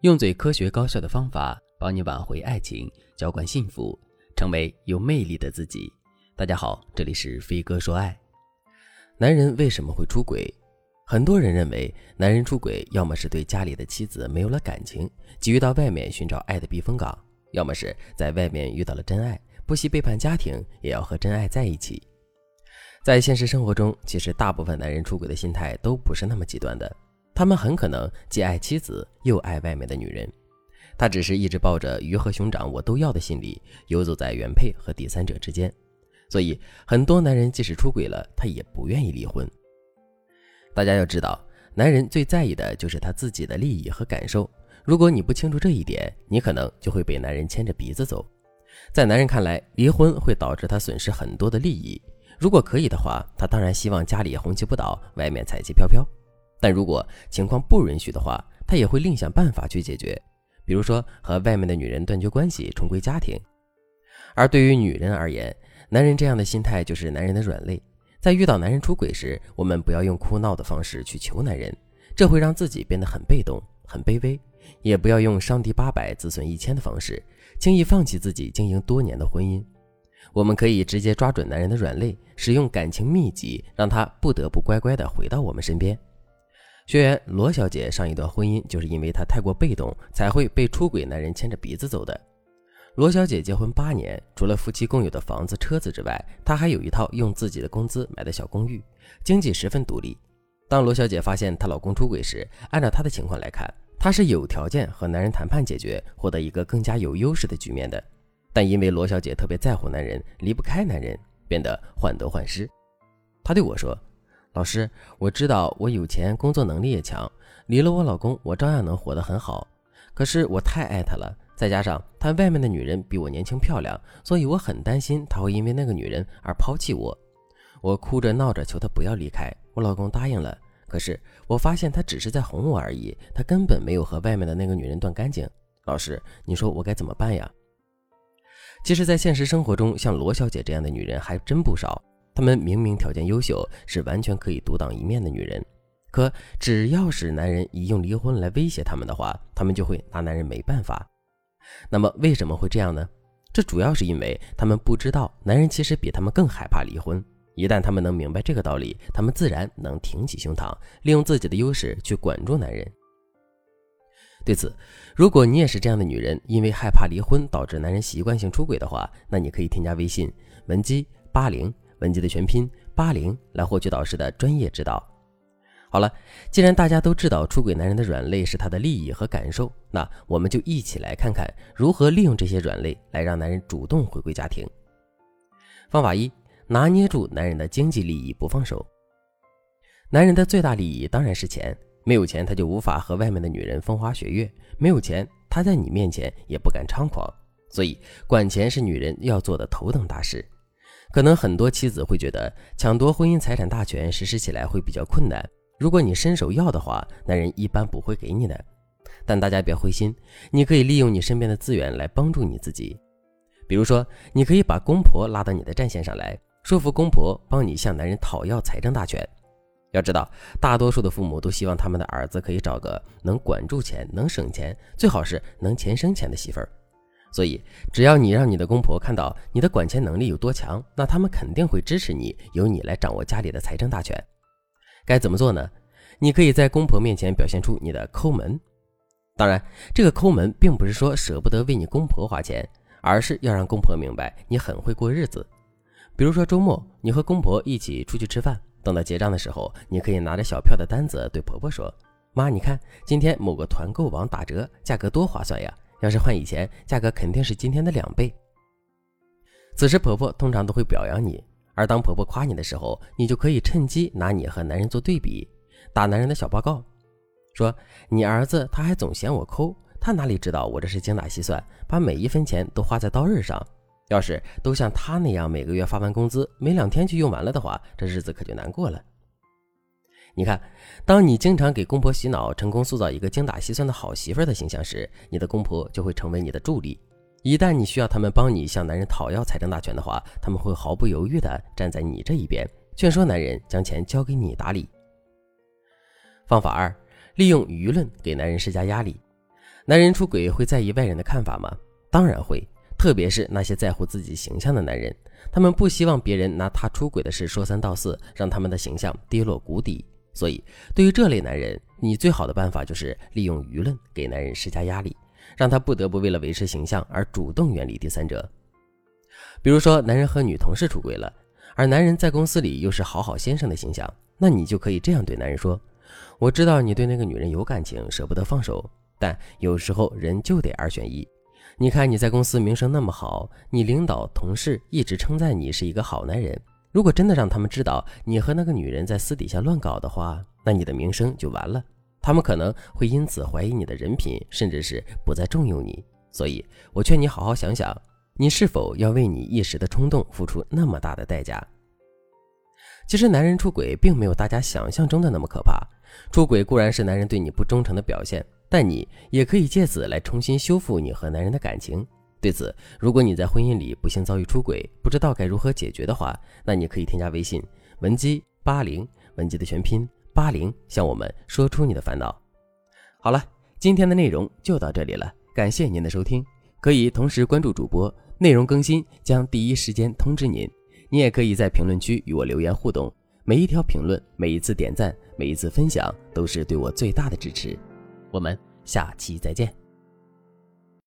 用最科学高效的方法帮你挽回爱情，浇灌幸福，成为有魅力的自己。大家好，这里是飞哥说爱。男人为什么会出轨？很多人认为，男人出轨要么是对家里的妻子没有了感情，急于到外面寻找爱的避风港；要么是在外面遇到了真爱，不惜背叛家庭也要和真爱在一起。在现实生活中，其实大部分男人出轨的心态都不是那么极端的。他们很可能既爱妻子又爱外面的女人，他只是一直抱着鱼和熊掌我都要的心理，游走在原配和第三者之间。所以，很多男人即使出轨了，他也不愿意离婚。大家要知道，男人最在意的就是他自己的利益和感受。如果你不清楚这一点，你可能就会被男人牵着鼻子走。在男人看来，离婚会导致他损失很多的利益。如果可以的话，他当然希望家里红旗不倒，外面彩旗飘飘。但如果情况不允许的话，他也会另想办法去解决，比如说和外面的女人断绝关系，重归家庭。而对于女人而言，男人这样的心态就是男人的软肋。在遇到男人出轨时，我们不要用哭闹的方式去求男人，这会让自己变得很被动、很卑微；也不要用伤敌八百、自损一千的方式，轻易放弃自己经营多年的婚姻。我们可以直接抓准男人的软肋，使用感情秘籍，让他不得不乖乖地回到我们身边。学员罗小姐上一段婚姻就是因为她太过被动，才会被出轨男人牵着鼻子走的。罗小姐结婚八年，除了夫妻共有的房子、车子之外，她还有一套用自己的工资买的小公寓，经济十分独立。当罗小姐发现她老公出轨时，按照她的情况来看，她是有条件和男人谈判解决，获得一个更加有优势的局面的。但因为罗小姐特别在乎男人，离不开男人，变得患得患失。她对我说。老师，我知道我有钱，工作能力也强，离了我老公，我照样能活得很好。可是我太爱他了，再加上他外面的女人比我年轻漂亮，所以我很担心他会因为那个女人而抛弃我。我哭着闹着求他不要离开，我老公答应了。可是我发现他只是在哄我而已，他根本没有和外面的那个女人断干净。老师，你说我该怎么办呀？其实，在现实生活中，像罗小姐这样的女人还真不少。她们明明条件优秀，是完全可以独当一面的女人，可只要是男人一用离婚来威胁她们的话，她们就会拿男人没办法。那么为什么会这样呢？这主要是因为她们不知道男人其实比她们更害怕离婚。一旦她们能明白这个道理，她们自然能挺起胸膛，利用自己的优势去管住男人。对此，如果你也是这样的女人，因为害怕离婚导致男人习惯性出轨的话，那你可以添加微信文姬八零。文姬的全拼八零来获取导师的专业指导。好了，既然大家都知道出轨男人的软肋是他的利益和感受，那我们就一起来看看如何利用这些软肋来让男人主动回归家庭。方法一：拿捏住男人的经济利益不放手。男人的最大利益当然是钱，没有钱他就无法和外面的女人风花雪月，没有钱他在你面前也不敢猖狂，所以管钱是女人要做的头等大事。可能很多妻子会觉得抢夺婚姻财产大权实施起来会比较困难。如果你伸手要的话，男人一般不会给你的。但大家别灰心，你可以利用你身边的资源来帮助你自己。比如说，你可以把公婆拉到你的战线上来，说服公婆帮你向男人讨要财政大权。要知道，大多数的父母都希望他们的儿子可以找个能管住钱、能省钱，最好是能钱生钱的媳妇儿。所以，只要你让你的公婆看到你的管钱能力有多强，那他们肯定会支持你，由你来掌握家里的财政大权。该怎么做呢？你可以在公婆面前表现出你的抠门。当然，这个抠门并不是说舍不得为你公婆花钱，而是要让公婆明白你很会过日子。比如说周末你和公婆一起出去吃饭，等到结账的时候，你可以拿着小票的单子对婆婆说：“妈，你看今天某个团购网打折，价格多划算呀。”要是换以前，价格肯定是今天的两倍。此时婆婆通常都会表扬你，而当婆婆夸你的时候，你就可以趁机拿你和男人做对比，打男人的小报告，说你儿子他还总嫌我抠，他哪里知道我这是精打细算，把每一分钱都花在刀刃上。要是都像他那样每个月发完工资，没两天就用完了的话，这日子可就难过了。你看，当你经常给公婆洗脑，成功塑造一个精打细算的好媳妇儿的形象时，你的公婆就会成为你的助力。一旦你需要他们帮你向男人讨要财政大权的话，他们会毫不犹豫地站在你这一边，劝说男人将钱交给你打理。方法二，利用舆论给男人施加压力。男人出轨会在意外人的看法吗？当然会，特别是那些在乎自己形象的男人，他们不希望别人拿他出轨的事说三道四，让他们的形象跌落谷底。所以，对于这类男人，你最好的办法就是利用舆论给男人施加压力，让他不得不为了维持形象而主动远离第三者。比如说，男人和女同事出轨了，而男人在公司里又是好好先生的形象，那你就可以这样对男人说：“我知道你对那个女人有感情，舍不得放手。”但有时候人就得二选一。你看你在公司名声那么好，你领导同事一直称赞你是一个好男人。如果真的让他们知道你和那个女人在私底下乱搞的话，那你的名声就完了。他们可能会因此怀疑你的人品，甚至是不再重用你。所以，我劝你好好想想，你是否要为你一时的冲动付出那么大的代价？其实，男人出轨并没有大家想象中的那么可怕。出轨固然是男人对你不忠诚的表现。但你也可以借此来重新修复你和男人的感情。对此，如果你在婚姻里不幸遭遇出轨，不知道该如何解决的话，那你可以添加微信文姬八零，文姬的全拼八零，向我们说出你的烦恼。好了，今天的内容就到这里了，感谢您的收听。可以同时关注主播，内容更新将第一时间通知您。你也可以在评论区与我留言互动，每一条评论、每一次点赞、每一次分享，都是对我最大的支持。我们下期再见。